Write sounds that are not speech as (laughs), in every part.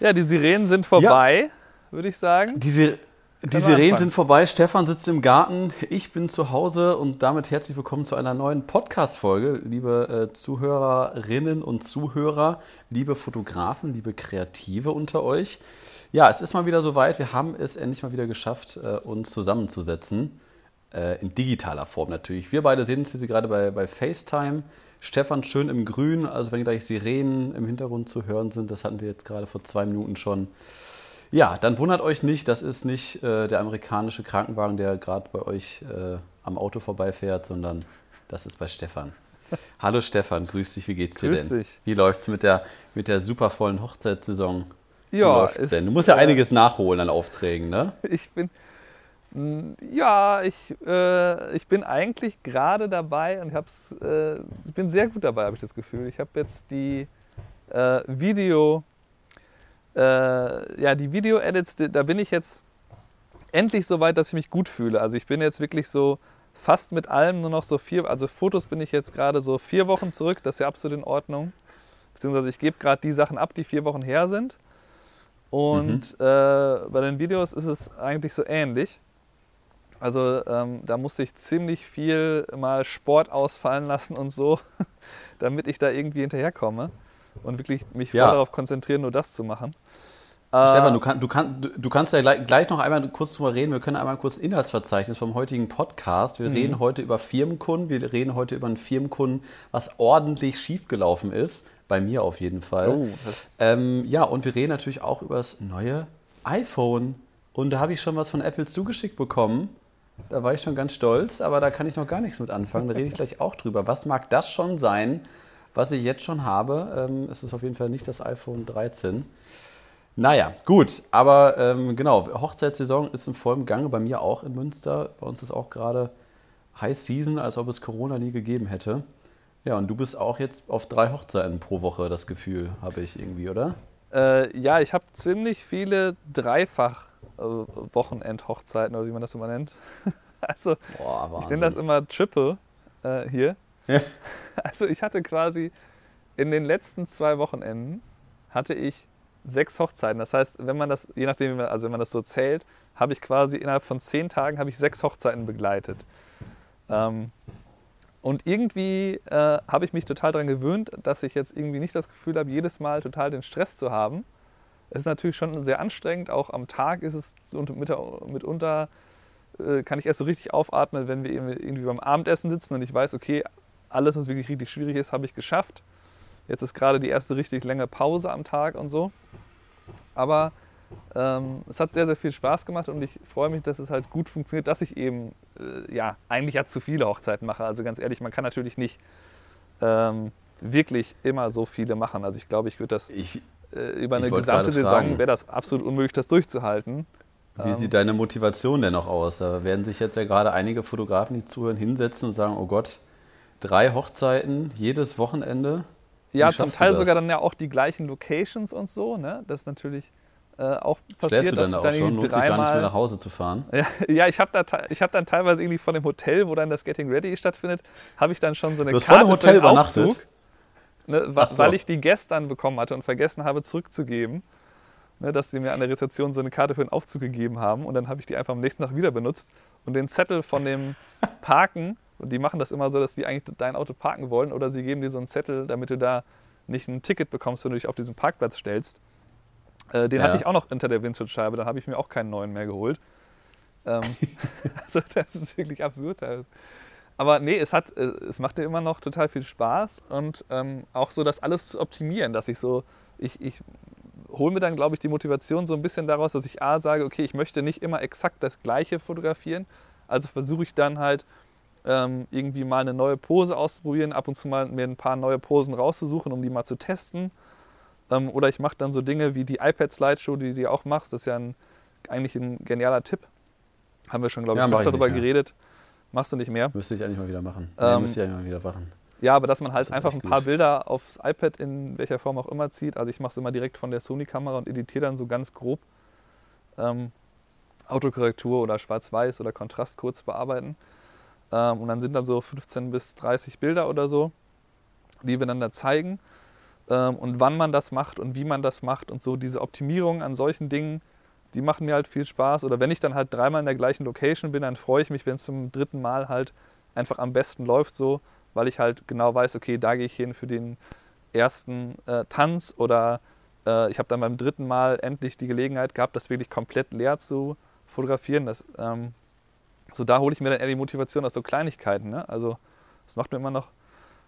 Ja, die Sirenen sind vorbei, ja. würde ich sagen. Die, Sir die Sirenen sind vorbei. Stefan sitzt im Garten. Ich bin zu Hause und damit herzlich willkommen zu einer neuen Podcast-Folge, liebe äh, Zuhörerinnen und Zuhörer, liebe Fotografen, liebe Kreative unter euch. Ja, es ist mal wieder soweit. Wir haben es endlich mal wieder geschafft, äh, uns zusammenzusetzen. Äh, in digitaler Form natürlich. Wir beide sehen uns hier gerade bei, bei FaceTime. Stefan schön im Grün, also wenn gleich Sirenen im Hintergrund zu hören sind, das hatten wir jetzt gerade vor zwei Minuten schon. Ja, dann wundert euch nicht, das ist nicht äh, der amerikanische Krankenwagen, der gerade bei euch äh, am Auto vorbeifährt, sondern das ist bei Stefan. (laughs) Hallo Stefan, grüß dich, wie geht's dir grüß denn? Dich. Wie läuft's mit der, mit der supervollen Hochzeitssaison? Ja, wie denn? Du musst ja einiges nachholen an Aufträgen, ne? Ich bin, ja, ich, äh, ich bin eigentlich gerade dabei und hab's, äh, ich bin sehr gut dabei, habe ich das Gefühl. Ich habe jetzt die äh, Video, äh, ja, die Video-Edits, da bin ich jetzt endlich so weit, dass ich mich gut fühle. Also ich bin jetzt wirklich so fast mit allem nur noch so vier, also Fotos bin ich jetzt gerade so vier Wochen zurück, das ist ja absolut in Ordnung. Beziehungsweise ich gebe gerade die Sachen ab, die vier Wochen her sind. Und mhm. äh, bei den Videos ist es eigentlich so ähnlich. Also ähm, da musste ich ziemlich viel mal Sport ausfallen lassen und so, (laughs) damit ich da irgendwie hinterherkomme und wirklich mich voll ja. darauf konzentrieren, nur das zu machen. Stefan, du, kann, du, kann, du, du, kannst ja gleich, gleich, noch einmal kurz drüber reden. Wir können einmal kurz Inhaltsverzeichnis vom heutigen Podcast. Wir mhm. reden heute über Firmenkunden. Wir reden heute über einen Firmenkunden, was ordentlich schiefgelaufen ist. Bei mir auf jeden Fall. Oh, ähm, ja, und wir reden natürlich auch über das neue iPhone. Und da habe ich schon was von Apple zugeschickt bekommen. Da war ich schon ganz stolz, aber da kann ich noch gar nichts mit anfangen. Da rede ich gleich (laughs) auch drüber. Was mag das schon sein, was ich jetzt schon habe? Ähm, es ist auf jeden Fall nicht das iPhone 13. Naja, gut, aber ähm, genau, Hochzeitssaison ist in vollem Gange, bei mir auch in Münster. Bei uns ist auch gerade High Season, als ob es Corona nie gegeben hätte. Ja, und du bist auch jetzt auf drei Hochzeiten pro Woche, das Gefühl, habe ich irgendwie, oder? Äh, ja, ich habe ziemlich viele Dreifach- äh, Wochenend-Hochzeiten oder wie man das immer nennt. (laughs) also Boah, ich nenne das immer Triple äh, hier. Ja. (laughs) Also ich hatte quasi in den letzten zwei Wochenenden hatte ich sechs Hochzeiten. Das heißt, wenn man das, je nachdem, also wenn man das so zählt, habe ich quasi innerhalb von zehn Tagen habe ich sechs Hochzeiten begleitet. Ähm, und irgendwie äh, habe ich mich total daran gewöhnt, dass ich jetzt irgendwie nicht das Gefühl habe, jedes Mal total den Stress zu haben, es ist natürlich schon sehr anstrengend. Auch am Tag ist es mitunter, äh, kann ich erst so richtig aufatmen, wenn wir irgendwie beim Abendessen sitzen und ich weiß, okay, alles, was wirklich richtig schwierig ist, habe ich geschafft. Jetzt ist gerade die erste richtig lange Pause am Tag und so. Aber ähm, es hat sehr, sehr viel Spaß gemacht und ich freue mich, dass es halt gut funktioniert, dass ich eben, äh, ja, eigentlich ja zu viele Hochzeiten mache. Also ganz ehrlich, man kann natürlich nicht ähm, wirklich immer so viele machen. Also ich glaube, ich würde das. Ich, über eine gesamte Saison wäre das absolut unmöglich, das durchzuhalten. Wie ähm, sieht deine Motivation denn noch aus? Da werden sich jetzt ja gerade einige Fotografen, die zuhören, hinsetzen und sagen, oh Gott, drei Hochzeiten jedes Wochenende. Wie ja, zum Teil sogar dann ja auch die gleichen Locations und so. Ne? Das ist natürlich äh, auch passiert. Stellst du dann da auch schon? Lohnt sich gar nicht mehr nach Hause zu fahren? (laughs) Ja, ja ich habe da, hab dann teilweise irgendwie von dem Hotel, wo dann das Getting Ready stattfindet, habe ich dann schon so eine du hast Karte vor dem Hotel übernachtet? Ne, so. weil ich die gestern bekommen hatte und vergessen habe zurückzugeben. Ne, dass sie mir an der Rezeption so eine Karte für den Aufzug gegeben haben und dann habe ich die einfach am nächsten Tag wieder benutzt und den Zettel von dem (laughs) Parken, und die machen das immer so, dass die eigentlich dein Auto parken wollen oder sie geben dir so einen Zettel, damit du da nicht ein Ticket bekommst, wenn du dich auf diesen Parkplatz stellst. Äh, den ja. hatte ich auch noch hinter der Windschutzscheibe, dann habe ich mir auch keinen neuen mehr geholt. Ähm, (laughs) (laughs) also das ist wirklich absurd. Aber nee, es, hat, äh, es macht dir immer noch total viel Spaß und ähm, auch so das alles zu optimieren, dass ich so, ich, ich hole mir dann, glaube ich, die Motivation so ein bisschen daraus, dass ich A sage, okay, ich möchte nicht immer exakt das Gleiche fotografieren, also versuche ich dann halt ähm, irgendwie mal eine neue Pose auszuprobieren, ab und zu mal mir ein paar neue Posen rauszusuchen, um die mal zu testen. Ähm, oder ich mache dann so Dinge wie die iPad-Slideshow, die du auch machst, das ist ja ein, eigentlich ein genialer Tipp. Haben wir schon, glaube ich, ja, darüber geredet. Machst du nicht mehr? Müsste ich eigentlich mal wieder machen. Ähm, nee, müsste ich eigentlich mal wieder machen. Ja, aber dass man halt einfach ein paar gut. Bilder aufs iPad in welcher Form auch immer zieht. Also ich mache es immer direkt von der Sony-Kamera und editiere dann so ganz grob ähm, Autokorrektur oder Schwarz-Weiß oder Kontrast kurz bearbeiten. Ähm, und dann sind dann so 15 bis 30 Bilder oder so, die wir dann da zeigen. ähm, und wann man das macht und wie man das macht und so diese Optimierung an solchen Dingen, die machen mir halt viel Spaß. Oder wenn ich dann halt dreimal in der gleichen Location bin, dann freue ich mich, wenn es beim dritten Mal halt einfach am besten läuft so, weil ich halt genau weiß, okay, da gehe ich hin für den ersten äh, Tanz oder äh, ich habe dann beim dritten Mal endlich die Gelegenheit gehabt, das wirklich komplett leer zu fotografieren. Das, ähm, so da hole ich mir dann eher die Motivation aus so Kleinigkeiten. Ne? Also das macht mir immer noch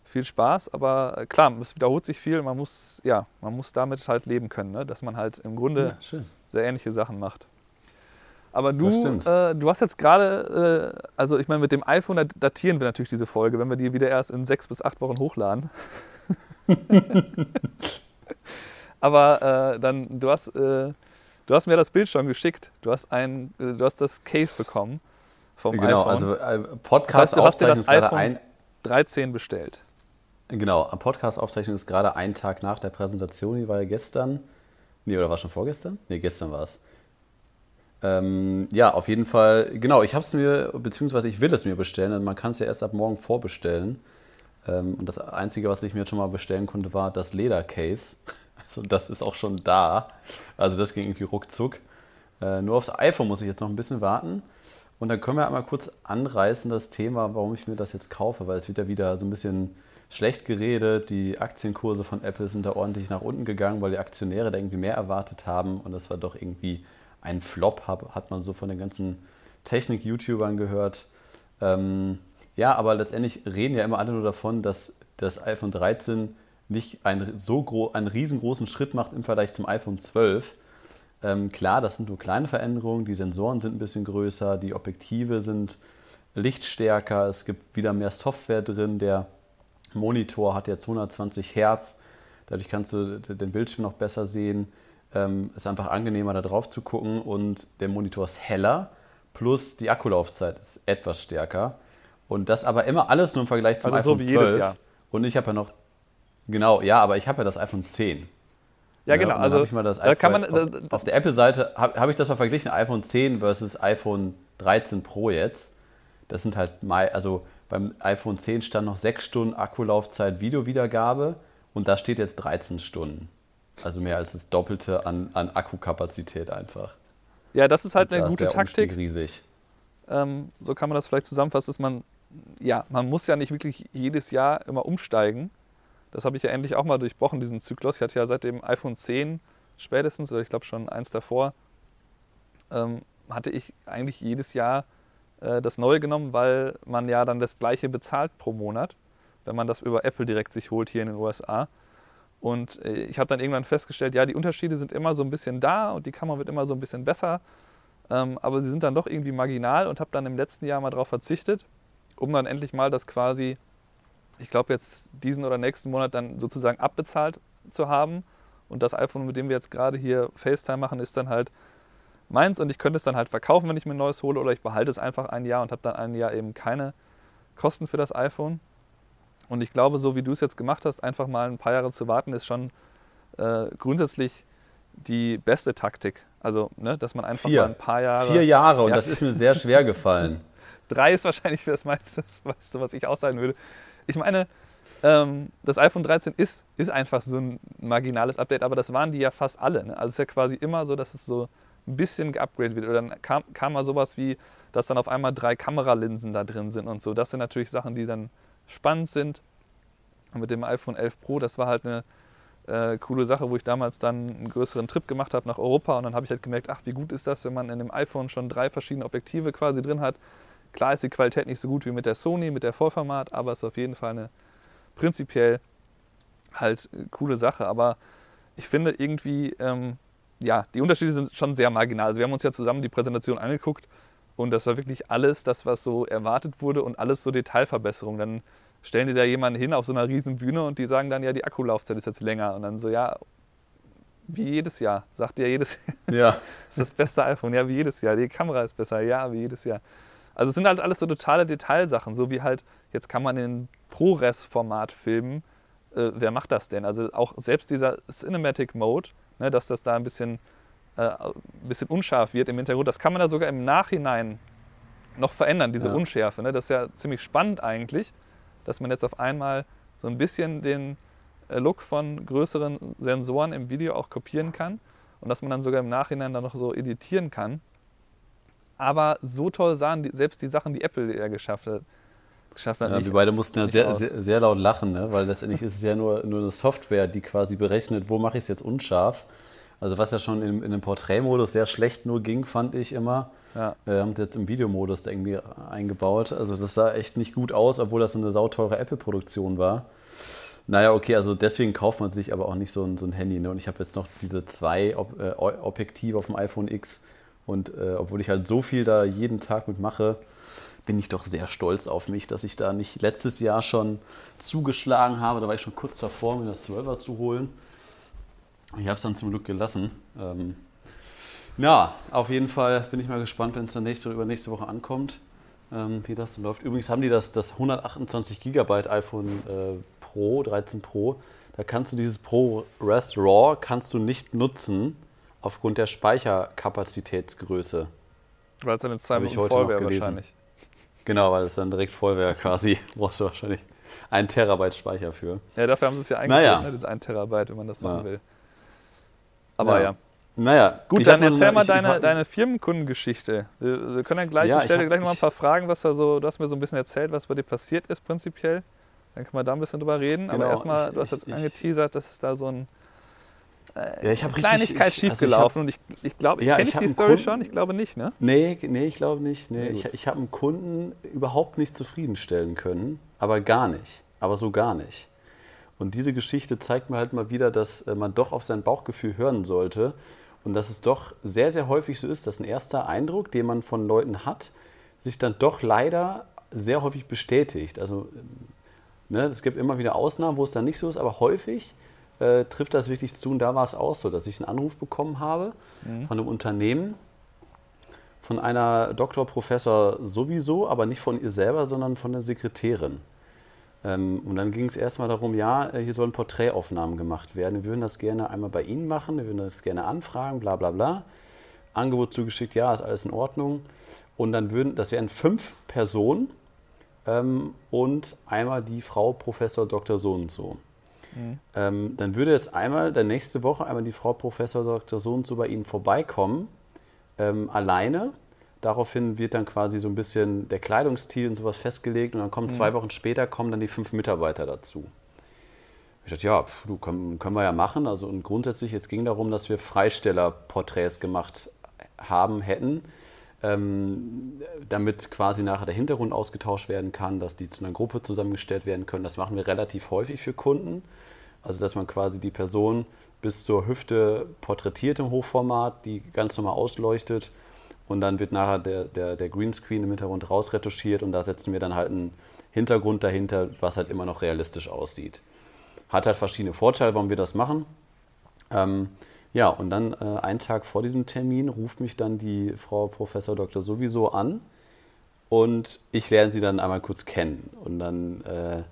viel Spaß, aber äh, klar, es wiederholt sich viel. Man muss, ja, man muss damit halt leben können, ne? dass man halt im Grunde ja, sehr ähnliche Sachen macht. Aber du, äh, du hast jetzt gerade, äh, also ich meine, mit dem iPhone datieren wir natürlich diese Folge, wenn wir die wieder erst in sechs bis acht Wochen hochladen. (laughs) Aber äh, dann, du hast, äh, du hast mir das Bild schon geschickt. Du hast ein, äh, du hast das Case bekommen vom genau, iPhone. Genau, also Podcast das heißt, du hast dir das iPhone ein 13 bestellt. Genau, Podcast-Aufzeichnung ist gerade ein Tag nach der Präsentation, die war ja gestern. Nee, oder war schon vorgestern? Nee, gestern war es. Ähm, ja, auf jeden Fall, genau, ich habe es mir, beziehungsweise ich will es mir bestellen. Also man kann es ja erst ab morgen vorbestellen. Ähm, und das Einzige, was ich mir jetzt schon mal bestellen konnte, war das Ledercase. (laughs) Also das ist auch schon da. Also das ging irgendwie ruckzuck. Äh, nur aufs iPhone muss ich jetzt noch ein bisschen warten. Und dann können wir einmal kurz anreißen, das Thema, warum ich mir das jetzt kaufe, weil es wird ja wieder so ein bisschen schlecht geredet. Die Aktienkurse von Apple sind da ordentlich nach unten gegangen, weil die Aktionäre da irgendwie mehr erwartet haben. Und das war doch irgendwie ein Flop, hat man so von den ganzen Technik-YouTubern gehört. Ähm, ja, aber letztendlich reden ja immer alle nur davon, dass das iPhone 13 nicht einen so gro einen riesengroßen Schritt macht im Vergleich zum iPhone 12. Ähm, klar, das sind nur kleine Veränderungen. Die Sensoren sind ein bisschen größer, die Objektive sind lichtstärker, es gibt wieder mehr Software drin. Der Monitor hat jetzt 120 Hertz, dadurch kannst du den Bildschirm noch besser sehen. Ähm, ist einfach angenehmer, da drauf zu gucken und der Monitor ist heller, plus die Akkulaufzeit ist etwas stärker. Und das aber immer alles nur im Vergleich zum also iPhone so wie 12. Jedes Jahr. Und ich habe ja noch, genau, ja, aber ich habe ja das iPhone 10. Ja, genau. Also ich mal das da kann man, auf, auf der Apple-Seite habe hab ich das mal verglichen, iPhone 10 versus iPhone 13 Pro jetzt. Das sind halt also beim iPhone 10 stand noch 6 Stunden Akkulaufzeit Videowiedergabe und da steht jetzt 13 Stunden. Also mehr als das Doppelte an, an Akkukapazität einfach. Ja, das ist halt und eine gute Taktik. riesig. Ähm, so kann man das vielleicht zusammenfassen, dass man, ja, man muss ja nicht wirklich jedes Jahr immer umsteigen. Das habe ich ja endlich auch mal durchbrochen, diesen Zyklus. Ich hatte ja seit dem iPhone 10 spätestens, oder ich glaube schon eins davor, ähm, hatte ich eigentlich jedes Jahr äh, das Neue genommen, weil man ja dann das gleiche bezahlt pro Monat, wenn man das über Apple direkt sich holt hier in den USA. Und äh, ich habe dann irgendwann festgestellt, ja, die Unterschiede sind immer so ein bisschen da und die Kamera wird immer so ein bisschen besser, ähm, aber sie sind dann doch irgendwie marginal und habe dann im letzten Jahr mal darauf verzichtet, um dann endlich mal das quasi, ich glaube jetzt diesen oder nächsten Monat dann sozusagen abbezahlt zu haben. Und das iPhone, mit dem wir jetzt gerade hier FaceTime machen, ist dann halt meins und ich könnte es dann halt verkaufen, wenn ich mir ein neues hole oder ich behalte es einfach ein Jahr und habe dann ein Jahr eben keine Kosten für das iPhone. Und ich glaube, so wie du es jetzt gemacht hast, einfach mal ein paar Jahre zu warten, ist schon äh, grundsätzlich die beste Taktik. Also, ne, dass man einfach Vier. mal ein paar Jahre. Vier Jahre und ja. das ist mir sehr schwer gefallen. (laughs) Drei ist wahrscheinlich das meiste, das was ich aushalten würde. Ich meine, ähm, das iPhone 13 ist, ist einfach so ein marginales Update, aber das waren die ja fast alle. Ne? Also es ist ja quasi immer so, dass es so ein bisschen geupgradet wird. Oder dann kam, kam mal sowas wie, dass dann auf einmal drei Kameralinsen da drin sind und so. Das sind natürlich Sachen, die dann spannend sind. Und mit dem iPhone 11 Pro, das war halt eine äh, coole Sache, wo ich damals dann einen größeren Trip gemacht habe nach Europa und dann habe ich halt gemerkt, ach, wie gut ist das, wenn man in dem iPhone schon drei verschiedene Objektive quasi drin hat. Klar ist die Qualität nicht so gut wie mit der Sony, mit der Vollformat, aber es ist auf jeden Fall eine prinzipiell halt äh, coole Sache. Aber ich finde irgendwie, ähm, ja, die Unterschiede sind schon sehr marginal. Also wir haben uns ja zusammen die Präsentation angeguckt und das war wirklich alles das, was so erwartet wurde und alles so Detailverbesserungen. Dann stellen die da jemanden hin auf so einer riesen Bühne und die sagen dann, ja, die Akkulaufzeit ist jetzt länger. Und dann so, ja, wie jedes Jahr, sagt ihr jedes Jahr. Ja. (laughs) das ist das beste iPhone, ja, wie jedes Jahr. Die Kamera ist besser, ja, wie jedes Jahr. Also es sind halt alles so totale Detailsachen, so wie halt, jetzt kann man in ProRes-Format filmen. Äh, wer macht das denn? Also auch selbst dieser Cinematic Mode, ne, dass das da ein bisschen, äh, ein bisschen unscharf wird im Hintergrund. Das kann man da sogar im Nachhinein noch verändern, diese ja. Unschärfe. Ne? Das ist ja ziemlich spannend eigentlich, dass man jetzt auf einmal so ein bisschen den äh, Look von größeren Sensoren im Video auch kopieren kann und dass man dann sogar im Nachhinein dann noch so editieren kann. Aber so toll sahen die, selbst die Sachen, die Apple ja geschafft hat, geschafft hat. Ja, wir beide mussten ja sehr, sehr, sehr, laut lachen, ne? weil letztendlich ist es ja nur, nur eine Software, die quasi berechnet, wo mache ich es jetzt unscharf. Also was ja schon in, in dem Porträtmodus sehr schlecht nur ging, fand ich immer. Ja. Wir haben es jetzt im Videomodus da irgendwie eingebaut. Also das sah echt nicht gut aus, obwohl das eine sauteure Apple-Produktion war. Naja, okay, also deswegen kauft man sich aber auch nicht so ein, so ein Handy. Ne? Und ich habe jetzt noch diese zwei Ob äh, Objektive auf dem iPhone X. Und äh, obwohl ich halt so viel da jeden Tag mit mache, bin ich doch sehr stolz auf mich, dass ich da nicht letztes Jahr schon zugeschlagen habe. Da war ich schon kurz davor, mir das 12er zu holen. Ich habe es dann zum Glück gelassen. Ähm, ja, auf jeden Fall bin ich mal gespannt, wenn es dann nächste oder übernächste Woche ankommt, ähm, wie das dann läuft. Übrigens haben die das, das 128 GB iPhone äh, Pro, 13 Pro. Da kannst du dieses Pro Rest RAW kannst du nicht nutzen aufgrund der Speicherkapazitätsgröße. Weil es dann in zwei Minuten voll wäre wahrscheinlich. Genau, weil es dann direkt voll wäre quasi. (laughs) Brauchst du wahrscheinlich ein Terabyte Speicher für. Ja, dafür haben sie es ja eingeführt, naja. ne, das 1 Terabyte, wenn man das machen ja. will. Aber ja. ja. Naja, gut, dann erzähl mal ich, deine, ich, deine Firmenkundengeschichte. Wir, wir, können ja gleich, ja, ich stelle dir gleich noch mal ein paar Fragen, was da so, du hast mir so ein bisschen erzählt, was bei dir passiert ist prinzipiell. Dann können wir da ein bisschen drüber reden. Genau, Aber erstmal, du hast jetzt angeteasert, dass es da so ein äh, ja, ich Kleinigkeit richtig, schiefgelaufen. Also und ich, ich glaube, ja, kenne ich die Story Kunden, schon? Ich glaube nicht, ne? Nee, nee ich glaube nicht. Nee. ich ich habe einen Kunden überhaupt nicht zufriedenstellen können, aber gar nicht. Aber so gar nicht. Und diese Geschichte zeigt mir halt mal wieder, dass äh, man doch auf sein Bauchgefühl hören sollte und dass es doch sehr, sehr häufig so ist, dass ein erster Eindruck, den man von Leuten hat, sich dann doch leider sehr häufig bestätigt. Also ne, es gibt immer wieder Ausnahmen, wo es dann nicht so ist, aber häufig äh, trifft das wirklich zu. Und da war es auch so, dass ich einen Anruf bekommen habe mhm. von einem Unternehmen, von einer Doktor, Professor sowieso, aber nicht von ihr selber, sondern von der Sekretärin. Ähm, und dann ging es erstmal darum, ja, äh, hier sollen Porträtaufnahmen gemacht werden. Wir würden das gerne einmal bei Ihnen machen, wir würden das gerne anfragen, bla bla bla. Angebot zugeschickt, ja, ist alles in Ordnung. Und dann würden, das wären fünf Personen ähm, und einmal die Frau Professor Dr. So und so. Mhm. Ähm, dann würde jetzt einmal, der nächste Woche, einmal die Frau Professor Dr. So und so bei Ihnen vorbeikommen, ähm, alleine. Daraufhin wird dann quasi so ein bisschen der Kleidungsstil und sowas festgelegt und dann kommen mhm. zwei Wochen später kommen dann die fünf Mitarbeiter dazu. Ich dachte, ja, du, können, können wir ja machen. Also und grundsätzlich, es ging darum, dass wir Freistellerporträts gemacht haben, hätten, ähm, damit quasi nachher der Hintergrund ausgetauscht werden kann, dass die zu einer Gruppe zusammengestellt werden können. Das machen wir relativ häufig für Kunden. Also dass man quasi die Person bis zur Hüfte porträtiert im Hochformat, die ganz normal ausleuchtet und dann wird nachher der, der, der Greenscreen im Hintergrund rausretuschiert und da setzen wir dann halt einen Hintergrund dahinter, was halt immer noch realistisch aussieht. Hat halt verschiedene Vorteile, warum wir das machen. Ähm, ja, und dann äh, einen Tag vor diesem Termin ruft mich dann die Frau Professor Dr. sowieso an und ich lerne sie dann einmal kurz kennen. Und dann äh,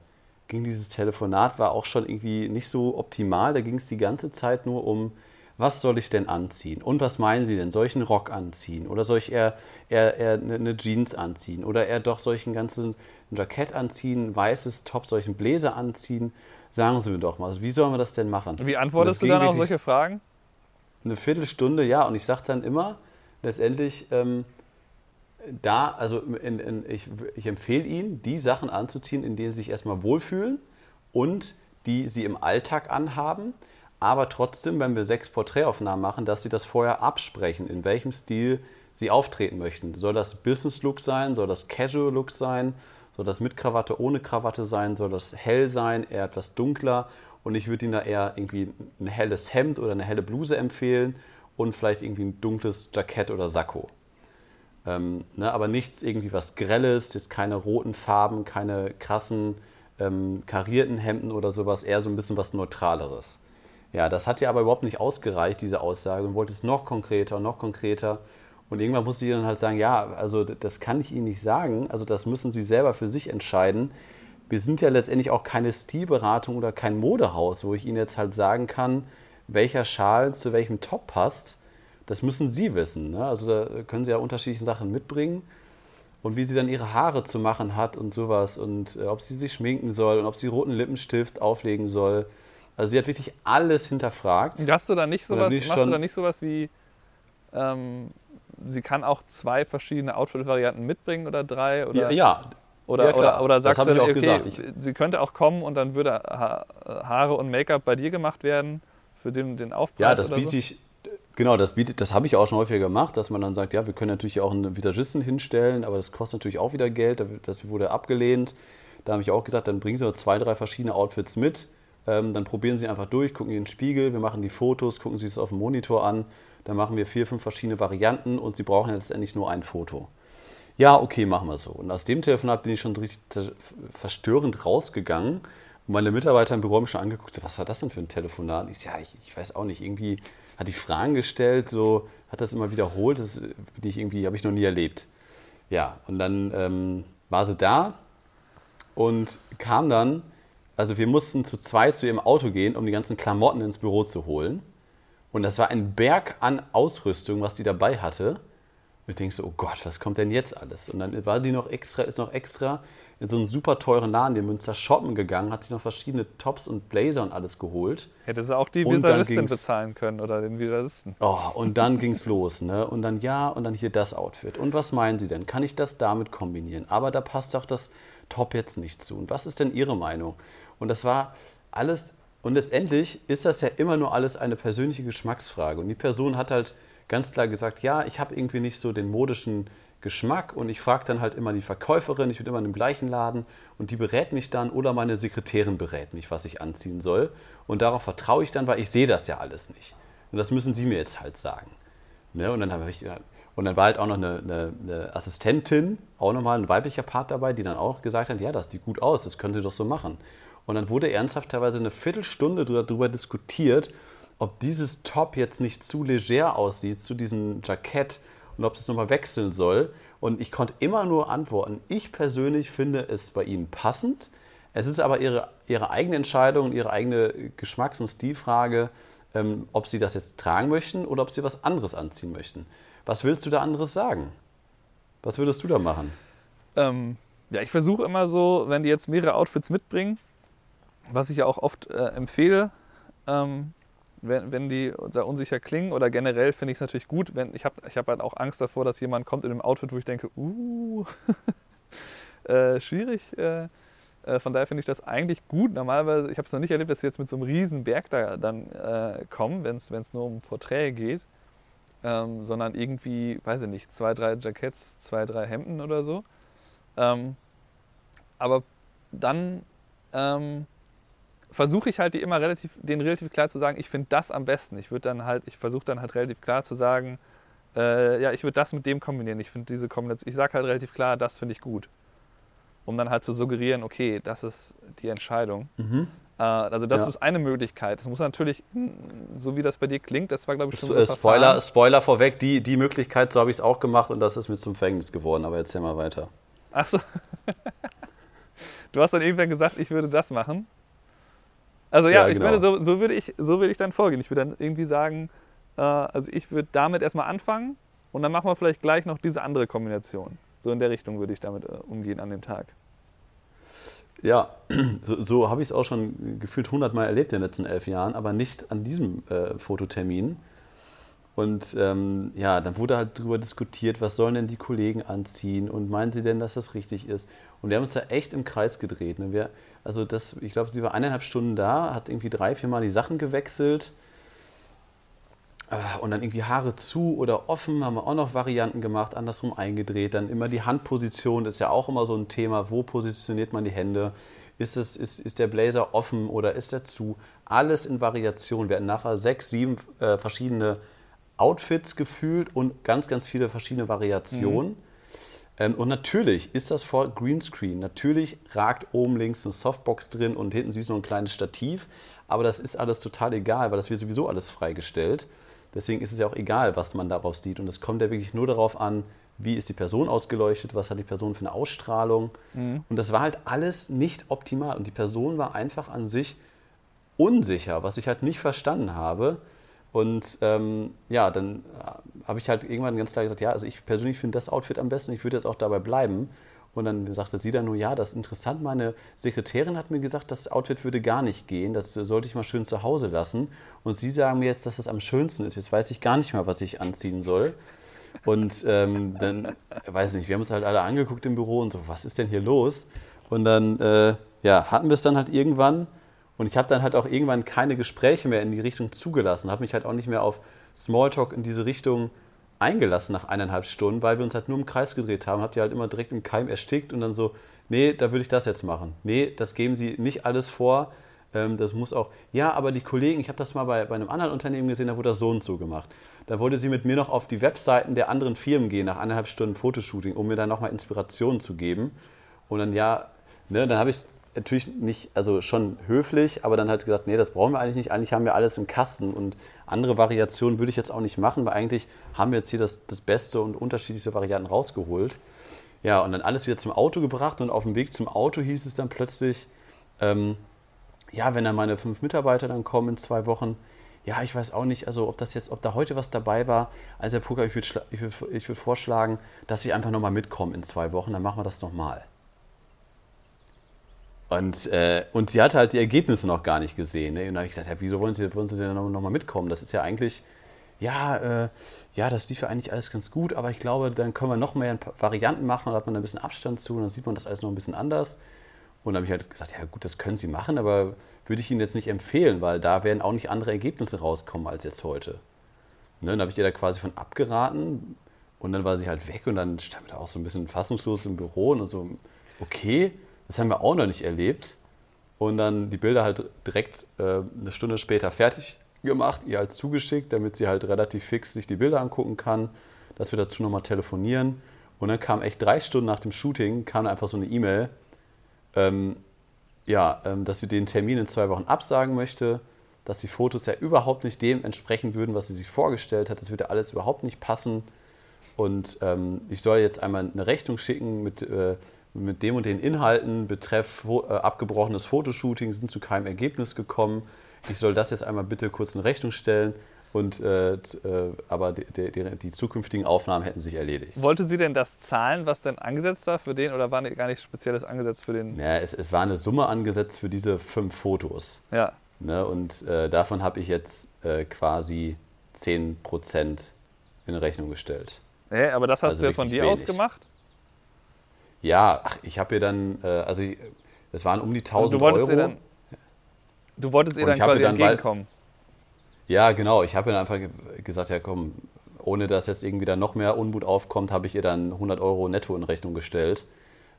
ging dieses Telefonat, war auch schon irgendwie nicht so optimal. Da ging es die ganze Zeit nur um, was soll ich denn anziehen? Und was meinen Sie denn? Soll ich einen Rock anziehen? Oder soll ich eher, eher, eher eine Jeans anziehen? Oder eher doch solchen ganzen Jackett anziehen, weißes Top, solchen Bläser anziehen? Sagen Sie mir doch mal, wie sollen wir das denn machen? Wie antwortest du dann auf solche Fragen? Eine Viertelstunde, ja. Und ich sage dann immer, letztendlich, ähm, da, also in, in, ich, ich empfehle Ihnen, die Sachen anzuziehen, in denen Sie sich erstmal wohlfühlen und die Sie im Alltag anhaben. Aber trotzdem, wenn wir sechs Porträtaufnahmen machen, dass Sie das vorher absprechen, in welchem Stil Sie auftreten möchten. Soll das Business-Look sein? Soll das Casual-Look sein? Soll das mit Krawatte, ohne Krawatte sein? Soll das hell sein, eher etwas dunkler? Und ich würde Ihnen da eher irgendwie ein helles Hemd oder eine helle Bluse empfehlen und vielleicht irgendwie ein dunkles Jackett oder Sakko. Ähm, ne, aber nichts irgendwie was Grelles, jetzt keine roten Farben, keine krassen ähm, karierten Hemden oder sowas, eher so ein bisschen was Neutraleres. Ja, das hat ja aber überhaupt nicht ausgereicht, diese Aussage, und wollte es noch konkreter, noch konkreter. Und irgendwann musste ich dann halt sagen, ja, also das kann ich Ihnen nicht sagen, also das müssen Sie selber für sich entscheiden. Wir sind ja letztendlich auch keine Stilberatung oder kein Modehaus, wo ich Ihnen jetzt halt sagen kann, welcher Schal zu welchem Top passt das müssen Sie wissen. Ne? Also da können Sie ja unterschiedliche Sachen mitbringen. Und wie sie dann ihre Haare zu machen hat und sowas. Und äh, ob sie sich schminken soll und ob sie roten Lippenstift auflegen soll. Also sie hat wirklich alles hinterfragt. Hast du da nicht sowas, machst du da nicht sowas wie, ähm, sie kann auch zwei verschiedene Outfit-Varianten mitbringen oder drei? Oder? Ja, ja. Oder, ja, oder, oder sagst du, okay, sie könnte auch kommen und dann würde Haare und Make-up bei dir gemacht werden für den, den Aufpreis? Ja, das biete so? ich, genau, das, biete, das habe ich auch schon häufiger gemacht, dass man dann sagt, ja, wir können natürlich auch einen Visagisten hinstellen, aber das kostet natürlich auch wieder Geld, das wurde abgelehnt. Da habe ich auch gesagt, dann bringen Sie nur zwei, drei verschiedene Outfits mit, ähm, dann probieren Sie einfach durch, gucken in den Spiegel, wir machen die Fotos, gucken Sie es auf dem Monitor an, dann machen wir vier, fünf verschiedene Varianten und Sie brauchen ja letztendlich nur ein Foto. Ja, okay, machen wir so. Und aus dem Telefonat bin ich schon richtig verstörend rausgegangen. Und meine Mitarbeiter im Büro haben mich schon angeguckt, was war das denn für ein Telefonat? Ich ja, ich, ich weiß auch nicht, irgendwie hat die Fragen gestellt, so hat das immer wiederholt, das bin ich irgendwie, habe ich noch nie erlebt. Ja, und dann ähm, war sie da und kam dann, also wir mussten zu zweit zu ihrem Auto gehen, um die ganzen Klamotten ins Büro zu holen. Und das war ein Berg an Ausrüstung, was die dabei hatte. Und ich denke so, oh Gott, was kommt denn jetzt alles? Und dann war die noch extra, ist noch extra in so einen super teuren Laden, den Münster shoppen gegangen, hat sich noch verschiedene Tops und Blazer und alles geholt. Hätte sie auch die Visagisten bezahlen können oder den Visagisten. Oh, und dann ging es los, ne? Und dann ja, und dann hier das Outfit. Und was meinen Sie denn? Kann ich das damit kombinieren? Aber da passt doch das Top jetzt nicht zu. Und was ist denn Ihre Meinung? Und das war alles, und letztendlich ist das ja immer nur alles eine persönliche Geschmacksfrage. Und die Person hat halt ganz klar gesagt, ja, ich habe irgendwie nicht so den modischen Geschmack und ich frage dann halt immer die Verkäuferin, ich bin immer in dem gleichen Laden und die berät mich dann oder meine Sekretärin berät mich, was ich anziehen soll. Und darauf vertraue ich dann, weil ich sehe das ja alles nicht. Und das müssen sie mir jetzt halt sagen. Ne? Und, dann habe ich, und dann war halt auch noch eine, eine, eine, Assistentin, auch nochmal ein weiblicher Part dabei, die dann auch gesagt hat, ja, das sieht gut aus, das könnt ihr doch so machen. Und dann wurde ernsthaft teilweise eine Viertelstunde darüber diskutiert, ob dieses Top jetzt nicht zu leger aussieht, zu diesem Jackett und ob es nochmal wechseln soll. Und ich konnte immer nur antworten, ich persönlich finde es bei Ihnen passend. Es ist aber Ihre, ihre eigene Entscheidung Ihre eigene Geschmacks- und Stilfrage, ähm, ob Sie das jetzt tragen möchten oder ob Sie was anderes anziehen möchten. Was willst du da anderes sagen? Was würdest du da machen? Ähm, ja, ich versuche immer so, wenn die jetzt mehrere Outfits mitbringen, was ich ja auch oft äh, empfehle, ähm, wenn, wenn die sehr unsicher klingen oder generell finde ich es natürlich gut, wenn ich habe ich hab halt auch Angst davor, dass jemand kommt in einem Outfit, wo ich denke, uh, (laughs) äh, schwierig. Äh, äh, von daher finde ich das eigentlich gut. Normalerweise, ich habe es noch nicht erlebt, dass sie jetzt mit so einem riesen Berg da dann äh, kommen, wenn es nur um Porträt geht, ähm, sondern irgendwie, weiß ich nicht, zwei, drei Jackets, zwei, drei Hemden oder so. Ähm, aber dann ähm, versuche ich halt die immer relativ, denen relativ klar zu sagen, ich finde das am besten. Ich würde dann halt, ich versuche dann halt relativ klar zu sagen, äh, ja, ich würde das mit dem kombinieren. Ich finde diese Kombination, ich sage halt relativ klar, das finde ich gut. Um dann halt zu suggerieren, okay, das ist die Entscheidung. Mhm. Äh, also das ja. ist eine Möglichkeit. Das muss natürlich, so wie das bei dir klingt, das war glaube ich schon so äh, Spoiler, Spoiler vorweg, die, die Möglichkeit, so habe ich es auch gemacht und das ist mir zum Verhängnis geworden, aber erzähl mal weiter. Ach so. (laughs) du hast dann irgendwann gesagt, ich würde das machen. Also ja, ja ich genau. meine, so, so, würde ich, so würde ich dann vorgehen. Ich würde dann irgendwie sagen, äh, also ich würde damit erstmal anfangen und dann machen wir vielleicht gleich noch diese andere Kombination. So in der Richtung würde ich damit äh, umgehen an dem Tag. Ja, (clears throat) so, so habe ich es auch schon gefühlt hundertmal erlebt in den letzten elf Jahren, aber nicht an diesem äh, Fototermin. Und ähm, ja, dann wurde halt darüber diskutiert, was sollen denn die Kollegen anziehen und meinen sie denn, dass das richtig ist? Und wir haben uns da echt im Kreis gedreht. Ne? Wir, also das, ich glaube, sie war eineinhalb Stunden da, hat irgendwie drei, vier Mal die Sachen gewechselt. Äh, und dann irgendwie Haare zu oder offen, haben wir auch noch Varianten gemacht, andersrum eingedreht. Dann immer die Handposition ist ja auch immer so ein Thema. Wo positioniert man die Hände? Ist, es, ist, ist der Blazer offen oder ist er zu? Alles in Variation. Wir hatten nachher sechs, sieben äh, verschiedene Outfits gefühlt und ganz, ganz viele verschiedene Variationen. Mhm. Ähm, und natürlich ist das vor Greenscreen. Natürlich ragt oben links eine Softbox drin und hinten siehst du noch ein kleines Stativ. Aber das ist alles total egal, weil das wird sowieso alles freigestellt. Deswegen ist es ja auch egal, was man darauf sieht. Und es kommt ja wirklich nur darauf an, wie ist die Person ausgeleuchtet, was hat die Person für eine Ausstrahlung. Mhm. Und das war halt alles nicht optimal. Und die Person war einfach an sich unsicher, was ich halt nicht verstanden habe. Und ähm, ja, dann äh, habe ich halt irgendwann ganz klar gesagt, ja, also ich persönlich finde das Outfit am besten, ich würde jetzt auch dabei bleiben. Und dann sagte sie dann nur, ja, das ist interessant, meine Sekretärin hat mir gesagt, das Outfit würde gar nicht gehen, das sollte ich mal schön zu Hause lassen. Und sie sagen mir jetzt, dass das am schönsten ist. Jetzt weiß ich gar nicht mehr, was ich anziehen soll. Und ähm, dann, weiß nicht, wir haben uns halt alle angeguckt im Büro und so, was ist denn hier los? Und dann, äh, ja, hatten wir es dann halt irgendwann. Und ich habe dann halt auch irgendwann keine Gespräche mehr in die Richtung zugelassen, habe mich halt auch nicht mehr auf Smalltalk in diese Richtung eingelassen nach eineinhalb Stunden, weil wir uns halt nur im Kreis gedreht haben, habt ihr halt immer direkt im Keim erstickt und dann so, nee, da würde ich das jetzt machen. Nee, das geben sie nicht alles vor. Ähm, das muss auch, ja, aber die Kollegen, ich habe das mal bei, bei einem anderen Unternehmen gesehen, da wurde das so und so gemacht. Da wollte sie mit mir noch auf die Webseiten der anderen Firmen gehen, nach eineinhalb Stunden Fotoshooting, um mir dann nochmal Inspirationen zu geben. Und dann, ja, ne, dann habe ich natürlich nicht, also schon höflich, aber dann halt gesagt, nee, das brauchen wir eigentlich nicht. Eigentlich haben wir alles im Kasten und andere Variationen würde ich jetzt auch nicht machen, weil eigentlich haben wir jetzt hier das, das Beste und unterschiedlichste Varianten rausgeholt. Ja, und dann alles wieder zum Auto gebracht und auf dem Weg zum Auto hieß es dann plötzlich, ähm, ja, wenn dann meine fünf Mitarbeiter dann kommen in zwei Wochen, ja, ich weiß auch nicht, also ob das jetzt, ob da heute was dabei war. Also Herr Puka, ich würde ich würd, ich würd vorschlagen, dass Sie einfach nochmal mitkommen in zwei Wochen, dann machen wir das nochmal. Und, äh, und sie hatte halt die Ergebnisse noch gar nicht gesehen. Ne? Und da habe ich gesagt, ja, wieso wollen Sie, wollen sie denn nochmal noch mitkommen? Das ist ja eigentlich, ja, äh, ja, das lief ja eigentlich alles ganz gut, aber ich glaube, dann können wir noch mehr Varianten machen, da hat man ein bisschen Abstand zu und dann sieht man das alles noch ein bisschen anders. Und dann habe ich halt gesagt, ja gut, das können Sie machen, aber würde ich Ihnen jetzt nicht empfehlen, weil da werden auch nicht andere Ergebnisse rauskommen als jetzt heute. Ne? Dann habe ich ihr da quasi von abgeraten und dann war sie halt weg und dann stand da auch so ein bisschen fassungslos im Büro und so, okay, das haben wir auch noch nicht erlebt. Und dann die Bilder halt direkt äh, eine Stunde später fertig gemacht, ihr halt zugeschickt, damit sie halt relativ fix sich die Bilder angucken kann, dass wir dazu nochmal telefonieren. Und dann kam echt drei Stunden nach dem Shooting, kam einfach so eine E-Mail, ähm, ja, ähm, dass sie den Termin in zwei Wochen absagen möchte, dass die Fotos ja überhaupt nicht dem entsprechen würden, was sie sich vorgestellt hat. Das würde alles überhaupt nicht passen. Und ähm, ich soll jetzt einmal eine Rechnung schicken mit äh, mit dem und den Inhalten betreff äh, abgebrochenes Fotoshooting sind zu keinem Ergebnis gekommen. Ich soll das jetzt einmal bitte kurz in Rechnung stellen. Und, äh, äh aber die, die, die, zukünftigen Aufnahmen hätten sich erledigt. Wollte sie denn das zahlen, was denn angesetzt war für den oder war gar nichts Spezielles angesetzt für den? Ja, es, es war eine Summe angesetzt für diese fünf Fotos. Ja. Ne, und äh, davon habe ich jetzt äh, quasi 10% in Rechnung gestellt. Hä, aber das hast also du ja von dir wenig. aus gemacht? Ja, ach, ich habe ihr dann, äh, also es waren um die 1000 du Euro. Dann, du wolltest ihr dann quasi dann entgegenkommen. ja, genau. Ich habe ihr dann einfach gesagt, ja komm, ohne dass jetzt irgendwie da noch mehr Unmut aufkommt, habe ich ihr dann 100 Euro netto in Rechnung gestellt.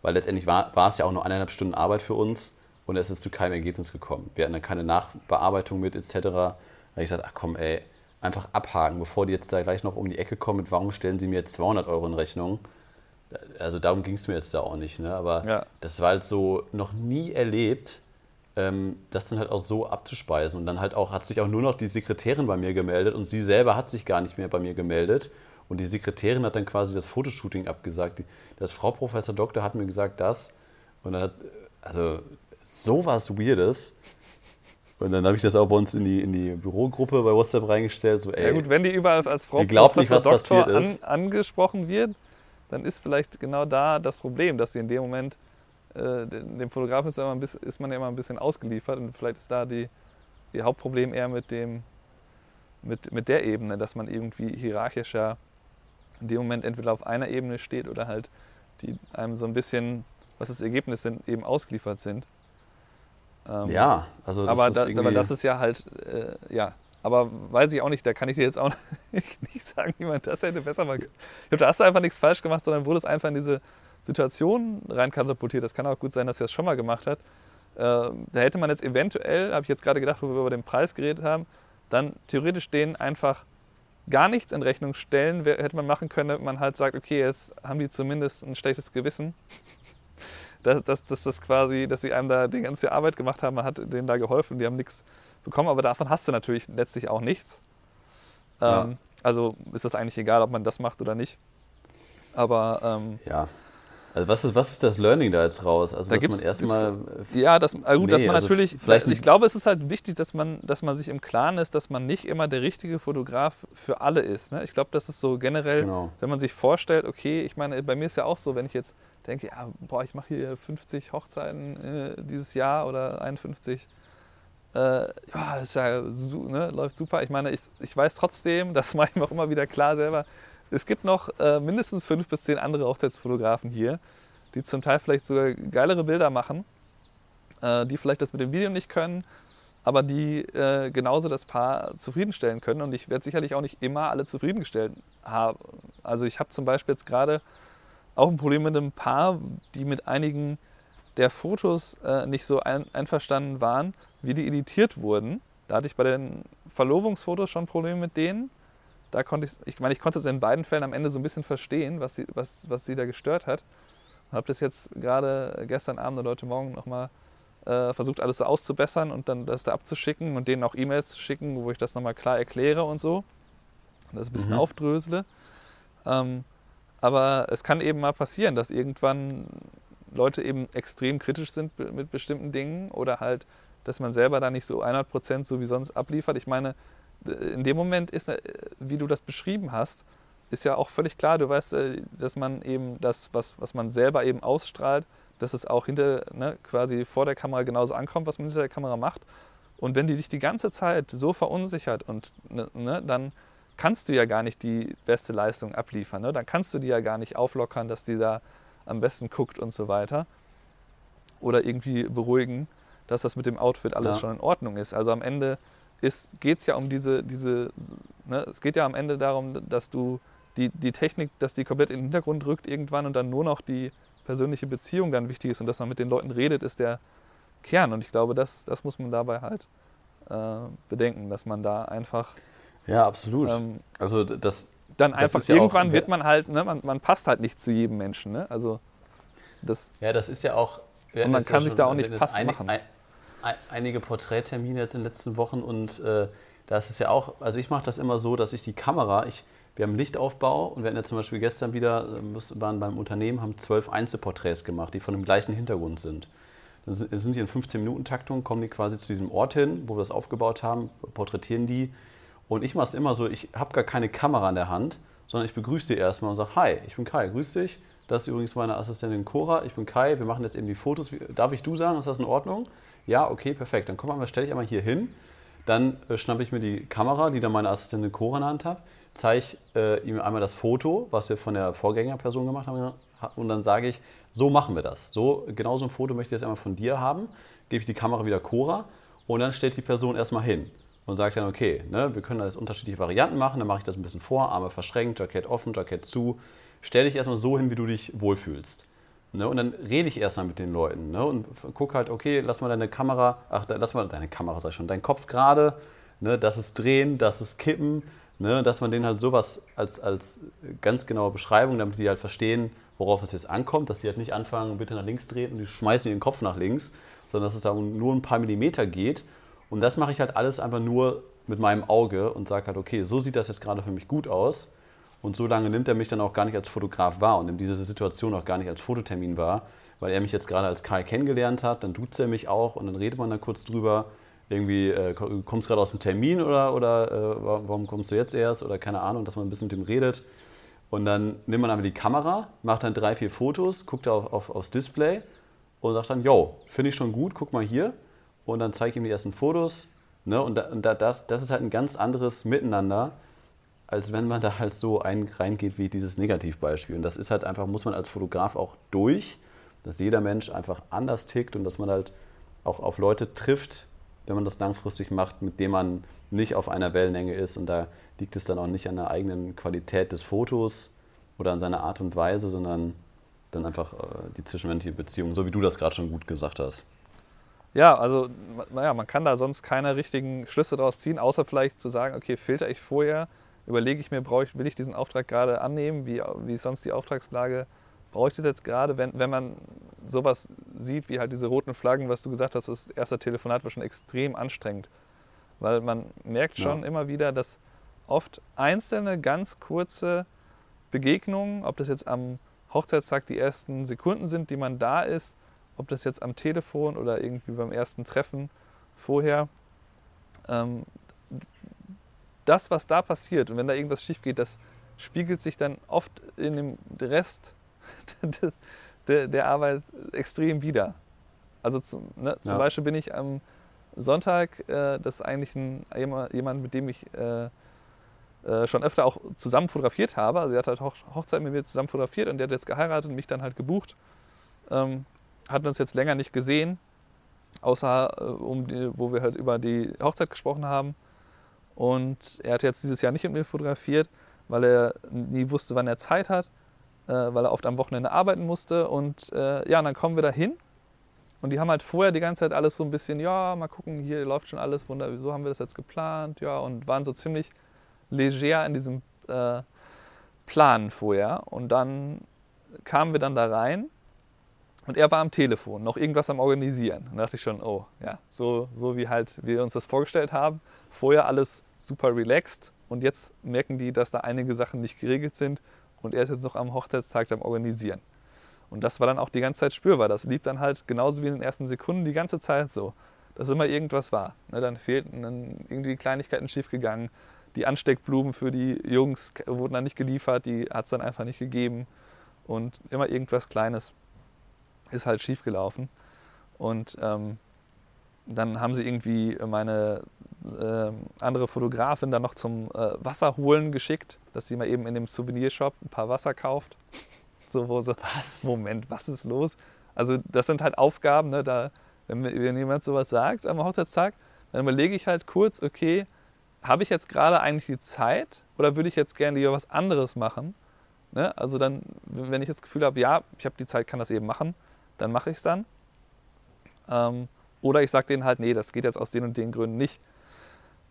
Weil letztendlich war, war es ja auch nur eineinhalb Stunden Arbeit für uns und es ist zu keinem Ergebnis gekommen. Wir hatten dann keine Nachbearbeitung mit etc. Da habe ich gesagt, ach komm ey, einfach abhaken, bevor die jetzt da gleich noch um die Ecke kommen mit, warum stellen sie mir jetzt 200 Euro in Rechnung? Also darum ging es mir jetzt da auch nicht, ne? aber ja. das war halt so noch nie erlebt, ähm, das dann halt auch so abzuspeisen. Und dann halt auch, hat sich auch nur noch die Sekretärin bei mir gemeldet und sie selber hat sich gar nicht mehr bei mir gemeldet. Und die Sekretärin hat dann quasi das Fotoshooting abgesagt. Das Frau Professor Doktor hat mir gesagt, das. Und dann hat, also sowas Weirdes. Und dann habe ich das auch bei uns in die, in die Bürogruppe bei WhatsApp reingestellt. So, ey, ja gut, wenn die überall als Frau Professor nicht, Doktor an, angesprochen wird, dann ist vielleicht genau da das Problem, dass sie in dem Moment, äh, dem Fotografen ist, immer bisschen, ist, man ja immer ein bisschen ausgeliefert und vielleicht ist da die, die Hauptproblem eher mit, dem, mit, mit der Ebene, dass man irgendwie hierarchischer in dem Moment entweder auf einer Ebene steht oder halt die einem so ein bisschen, was das Ergebnis sind, eben ausgeliefert sind. Ähm, ja, also das aber, ist da, aber das ist ja halt, äh, ja, aber weiß ich auch nicht, da kann ich dir jetzt auch (laughs) nicht sagen, wie man das hätte besser machen können. Ich glaube, da hast du einfach nichts falsch gemacht, sondern wurde es einfach in diese Situation reinkatapultiert. Das kann auch gut sein, dass er es schon mal gemacht hat. Äh, da hätte man jetzt eventuell, habe ich jetzt gerade gedacht, wo wir über den Preis geredet haben, dann theoretisch denen einfach gar nichts in Rechnung stellen, hätte man machen können, man halt sagt, okay, jetzt haben die zumindest ein schlechtes Gewissen. (laughs) dass, dass, dass das quasi, dass sie einem da die ganze Arbeit gemacht haben, man hat denen da geholfen, die haben nichts bekommen, aber davon hast du natürlich letztlich auch nichts. Ja. Ähm, also ist das eigentlich egal, ob man das macht oder nicht. Aber ähm, ja. Also was ist, was ist das Learning da jetzt raus? Also da dass man erstmal. Ja, das, also gut, nee, dass man also natürlich. Vielleicht ich glaube, es ist halt wichtig, dass man, dass man sich im Klaren ist, dass man nicht immer der richtige Fotograf für alle ist. Ne? Ich glaube, das ist so generell, genau. wenn man sich vorstellt, okay, ich meine, bei mir ist ja auch so, wenn ich jetzt denke, ja, boah, ich mache hier 50 Hochzeiten äh, dieses Jahr oder 51. Äh, ja, ist ja, ne, läuft super. Ich meine, ich, ich weiß trotzdem, das mache ich mir auch immer wieder klar selber, es gibt noch äh, mindestens fünf bis zehn andere Hochzeitsfotografen hier, die zum Teil vielleicht sogar geilere Bilder machen, äh, die vielleicht das mit dem Video nicht können, aber die äh, genauso das Paar zufriedenstellen können. Und ich werde sicherlich auch nicht immer alle zufriedengestellt haben. Also ich habe zum Beispiel jetzt gerade auch ein Problem mit einem Paar, die mit einigen der Fotos äh, nicht so ein, einverstanden waren, wie die editiert wurden. Da hatte ich bei den Verlobungsfotos schon Probleme mit denen da konnte ich, ich meine, ich konnte es in beiden Fällen am Ende so ein bisschen verstehen, was sie, was, was sie da gestört hat. Und habe das jetzt gerade gestern Abend oder heute Morgen nochmal äh, versucht, alles so auszubessern und dann das da abzuschicken und denen auch E-Mails zu schicken, wo ich das nochmal klar erkläre und so. Und das ein bisschen mhm. aufdrösele. Ähm, aber es kann eben mal passieren, dass irgendwann Leute eben extrem kritisch sind mit bestimmten Dingen oder halt, dass man selber da nicht so 100% so wie sonst abliefert. Ich meine, in dem Moment ist, äh, wie du das beschrieben hast, ist ja auch völlig klar, du weißt, äh, dass man eben das, was, was man selber eben ausstrahlt, dass es auch hinter, ne, quasi vor der Kamera genauso ankommt, was man hinter der Kamera macht. Und wenn die dich die ganze Zeit so verunsichert und ne, ne, dann kannst du ja gar nicht die beste Leistung abliefern. Ne? Dann kannst du die ja gar nicht auflockern, dass die da am besten guckt und so weiter. Oder irgendwie beruhigen, dass das mit dem Outfit alles ja. schon in Ordnung ist. Also am Ende geht es ja um diese, diese ne, es geht ja am Ende darum, dass du die, die Technik, dass die komplett in den Hintergrund rückt irgendwann und dann nur noch die persönliche Beziehung dann wichtig ist und dass man mit den Leuten redet, ist der Kern. Und ich glaube, das, das muss man dabei halt äh, bedenken, dass man da einfach. Ja, absolut. Ähm, also das. Dann das einfach irgendwann ja auch, wird man halt, ne, man, man passt halt nicht zu jedem Menschen. Ne? Also das. Ja, das ist ja auch. Und man kann sich da auch nicht passend einig, machen. Ein, einige Porträttermine jetzt in den letzten Wochen und äh, da ist es ja auch, also ich mache das immer so, dass ich die Kamera, ich, wir haben Lichtaufbau und wir hatten ja zum Beispiel gestern wieder, äh, waren beim Unternehmen, haben zwölf Einzelporträts gemacht, die von dem gleichen Hintergrund sind. Dann sind die in 15-Minuten-Taktung, kommen die quasi zu diesem Ort hin, wo wir das aufgebaut haben, porträtieren die. Und ich mache es immer so, ich habe gar keine Kamera in der Hand, sondern ich begrüße die erstmal und sage, hi, ich bin Kai, grüß dich. Das ist übrigens meine Assistentin Cora, ich bin Kai, wir machen jetzt eben die Fotos. Darf ich du sagen, ist das in Ordnung? Ja, okay, perfekt. Dann komm mal, stelle ich einmal hier hin. Dann äh, schnappe ich mir die Kamera, die dann meine Assistentin Cora in der Hand hat, zeige äh, ihm einmal das Foto, was wir von der Vorgängerperson gemacht haben. Und dann sage ich, so machen wir das. So, genau so ein Foto möchte ich jetzt einmal von dir haben. Gebe ich die Kamera wieder Cora und dann stellt die Person erstmal hin und sagt dann, okay, ne, wir können da jetzt unterschiedliche Varianten machen. Dann mache ich das ein bisschen vor, Arme verschränkt, Jackett offen, Jackett zu. Stell dich erstmal so hin, wie du dich wohlfühlst. Ne? Und dann rede ich erstmal mit den Leuten ne? und guck halt, okay, lass mal deine Kamera, ach, lass mal deine Kamera, sag ich schon, deinen Kopf gerade, ne? das ist drehen, das ist kippen, ne? dass man denen halt sowas als, als ganz genaue Beschreibung, damit die halt verstehen, worauf es jetzt ankommt, dass sie halt nicht anfangen, bitte nach links drehen und die schmeißen ihren Kopf nach links, sondern dass es da nur ein paar Millimeter geht. Und das mache ich halt alles einfach nur mit meinem Auge und sage halt, okay, so sieht das jetzt gerade für mich gut aus. Und so lange nimmt er mich dann auch gar nicht als Fotograf wahr und nimmt diese Situation auch gar nicht als Fototermin wahr, weil er mich jetzt gerade als Kai kennengelernt hat, dann duzt er mich auch und dann redet man da kurz drüber. Irgendwie, äh, kommst du gerade aus dem Termin oder, oder äh, warum kommst du jetzt erst oder keine Ahnung, dass man ein bisschen mit ihm redet. Und dann nimmt man einfach die Kamera, macht dann drei, vier Fotos, guckt auf, auf, aufs Display und sagt dann, yo, finde ich schon gut, guck mal hier. Und dann zeige ich ihm die ersten Fotos. Ne? Und, da, und da, das, das ist halt ein ganz anderes Miteinander, als wenn man da halt so ein, reingeht wie dieses Negativbeispiel. Und das ist halt einfach, muss man als Fotograf auch durch, dass jeder Mensch einfach anders tickt und dass man halt auch auf Leute trifft, wenn man das langfristig macht, mit denen man nicht auf einer Wellenlänge ist. Und da liegt es dann auch nicht an der eigenen Qualität des Fotos oder an seiner Art und Weise, sondern dann einfach äh, die zwischenmenschliche Beziehung, so wie du das gerade schon gut gesagt hast. Ja, also naja, man kann da sonst keine richtigen Schlüsse daraus ziehen, außer vielleicht zu sagen, okay, filter ich vorher überlege ich mir, ich, will ich diesen Auftrag gerade annehmen, wie, wie sonst die Auftragslage, brauche ich das jetzt gerade, wenn, wenn man sowas sieht, wie halt diese roten Flaggen, was du gesagt hast, das erste Telefonat war schon extrem anstrengend. Weil man merkt schon ja. immer wieder, dass oft einzelne ganz kurze Begegnungen, ob das jetzt am Hochzeitstag die ersten Sekunden sind, die man da ist, ob das jetzt am Telefon oder irgendwie beim ersten Treffen vorher, ähm, das, was da passiert und wenn da irgendwas schief geht, das spiegelt sich dann oft in dem Rest (laughs) der, der Arbeit extrem wieder. Also zum, ne, zum Beispiel bin ich am Sonntag, äh, das ist eigentlich ein, jemand, mit dem ich äh, äh, schon öfter auch zusammen fotografiert habe. Also er hat halt Hochzeit mit mir zusammen fotografiert und der hat jetzt geheiratet und mich dann halt gebucht. Ähm, hatten uns jetzt länger nicht gesehen, außer äh, um die, wo wir halt über die Hochzeit gesprochen haben. Und er hat jetzt dieses Jahr nicht mit mir fotografiert, weil er nie wusste, wann er Zeit hat, äh, weil er oft am Wochenende arbeiten musste. Und äh, ja, und dann kommen wir da hin. Und die haben halt vorher die ganze Zeit alles so ein bisschen, ja, mal gucken, hier läuft schon alles, wunderbar, wieso haben wir das jetzt geplant, ja, und waren so ziemlich leger in diesem äh, Plan vorher. Und dann kamen wir dann da rein und er war am Telefon, noch irgendwas am Organisieren. Da dachte ich schon, oh, ja, so, so wie halt wir uns das vorgestellt haben. Vorher alles super relaxed und jetzt merken die, dass da einige Sachen nicht geregelt sind und er ist jetzt noch am Hochzeitstag am Organisieren. Und das war dann auch die ganze Zeit spürbar. Das lief dann halt genauso wie in den ersten Sekunden die ganze Zeit so, dass immer irgendwas war. Ne, dann fehlten dann irgendwie Kleinigkeiten schiefgegangen die Ansteckblumen für die Jungs wurden dann nicht geliefert, die hat es dann einfach nicht gegeben. Und immer irgendwas Kleines ist halt schiefgelaufen. Und ähm, dann haben sie irgendwie meine äh, andere Fotografin dann noch zum äh, Wasser holen geschickt, dass sie mal eben in dem Souvenirshop ein paar Wasser kauft. so, wo so, was? Moment, was ist los? Also das sind halt Aufgaben, ne, da, wenn, wenn jemand sowas sagt am Hochzeitstag, dann überlege ich halt kurz, okay, habe ich jetzt gerade eigentlich die Zeit oder würde ich jetzt gerne lieber was anderes machen? Ne? Also dann, wenn ich das Gefühl habe, ja, ich habe die Zeit, kann das eben machen, dann mache ich es dann. Ähm, oder ich sage denen halt, nee, das geht jetzt aus den und den Gründen nicht.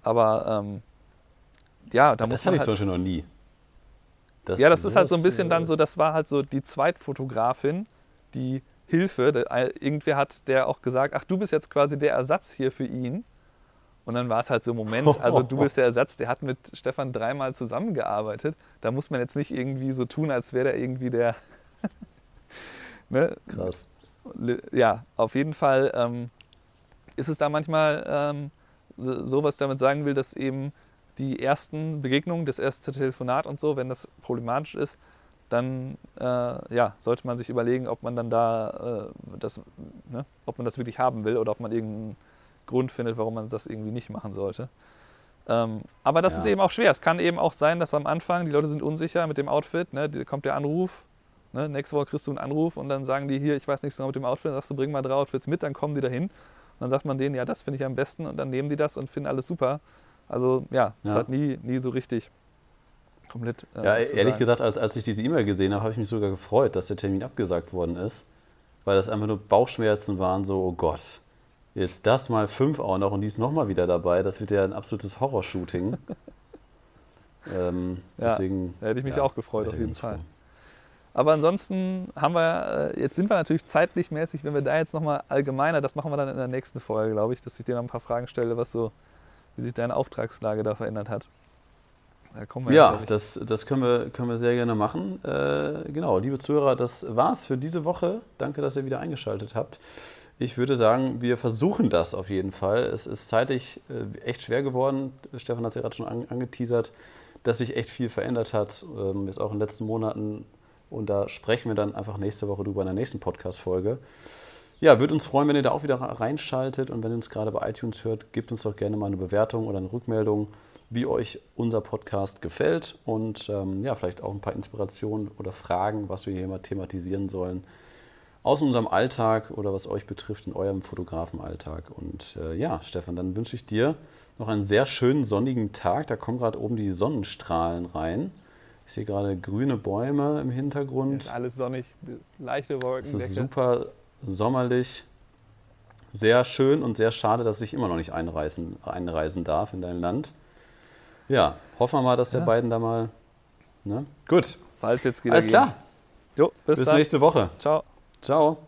Aber ähm, ja, da das muss man. Das hatte ich halt, zum Beispiel noch nie. Das ja, das ist halt so ein bisschen dann so, das war halt so die Zweitfotografin, die Hilfe. Irgendwer hat der auch gesagt, ach, du bist jetzt quasi der Ersatz hier für ihn. Und dann war es halt so Moment, also du bist der Ersatz, der hat mit Stefan dreimal zusammengearbeitet. Da muss man jetzt nicht irgendwie so tun, als wäre der irgendwie der. (laughs) ne? Krass. Ja, auf jeden Fall ähm, ist es da manchmal ähm, so, so, was ich damit sagen will, dass eben die ersten Begegnungen, das erste Telefonat und so, wenn das problematisch ist, dann äh, ja, sollte man sich überlegen, ob man dann da äh, das, ne, ob man das wirklich haben will oder ob man irgendeinen Grund findet, warum man das irgendwie nicht machen sollte. Ähm, aber das ja. ist eben auch schwer. Es kann eben auch sein, dass am Anfang die Leute sind unsicher mit dem Outfit. Ne? Da kommt der Anruf. Ne? Nächste Woche kriegst du einen Anruf und dann sagen die hier, ich weiß nichts genau mit dem Outfit. Dann sagst du, bring mal drei Outfits mit, dann kommen die dahin. Und dann sagt man denen, ja, das finde ich am besten. Und dann nehmen die das und finden alles super. Also ja, es ja. hat nie, nie so richtig komplett. Äh, ja, ehrlich sagen. gesagt, als, als ich diese E-Mail gesehen habe, habe ich mich sogar gefreut, dass der Termin abgesagt worden ist. Weil das einfach nur Bauchschmerzen waren, so, oh Gott Jetzt das mal fünf auch noch und die ist nochmal wieder dabei. Das wird ja ein absolutes Horrorshooting. (laughs) ähm, ja, deswegen, da hätte ich mich ja, auch gefreut, auf jeden Fall. Aber ansonsten haben wir, äh, jetzt sind wir natürlich zeitlich mäßig, wenn wir da jetzt nochmal allgemeiner, das machen wir dann in der nächsten Folge, glaube ich, dass ich dir noch ein paar Fragen stelle, was so, wie sich deine Auftragslage da verändert hat. Da ja, das, das können, wir, können wir sehr gerne machen. Äh, genau, liebe Zuhörer, das war's für diese Woche. Danke, dass ihr wieder eingeschaltet habt. Ich würde sagen, wir versuchen das auf jeden Fall. Es ist zeitlich äh, echt schwer geworden. Stefan hat es ja gerade schon angeteasert, dass sich echt viel verändert hat, ähm, jetzt auch in den letzten Monaten. Und da sprechen wir dann einfach nächste Woche drüber in der nächsten Podcast-Folge. Ja, würde uns freuen, wenn ihr da auch wieder reinschaltet. Und wenn ihr uns gerade bei iTunes hört, gebt uns doch gerne mal eine Bewertung oder eine Rückmeldung, wie euch unser Podcast gefällt. Und ähm, ja, vielleicht auch ein paar Inspirationen oder Fragen, was wir hier mal thematisieren sollen aus unserem Alltag oder was euch betrifft in eurem Fotografenalltag. Und äh, ja, Stefan, dann wünsche ich dir noch einen sehr schönen sonnigen Tag. Da kommen gerade oben die Sonnenstrahlen rein. Ich sehe gerade grüne Bäume im Hintergrund. Ist alles sonnig, leichte Wolken. Es ist super sommerlich. Sehr schön und sehr schade, dass ich immer noch nicht einreisen, einreisen darf in dein Land. Ja, hoffen wir mal, dass der ja. beiden da mal. Ne? Gut. Bald wird's wieder Alles klar. Jo, bis, bis nächste Woche. Ciao. Ciao.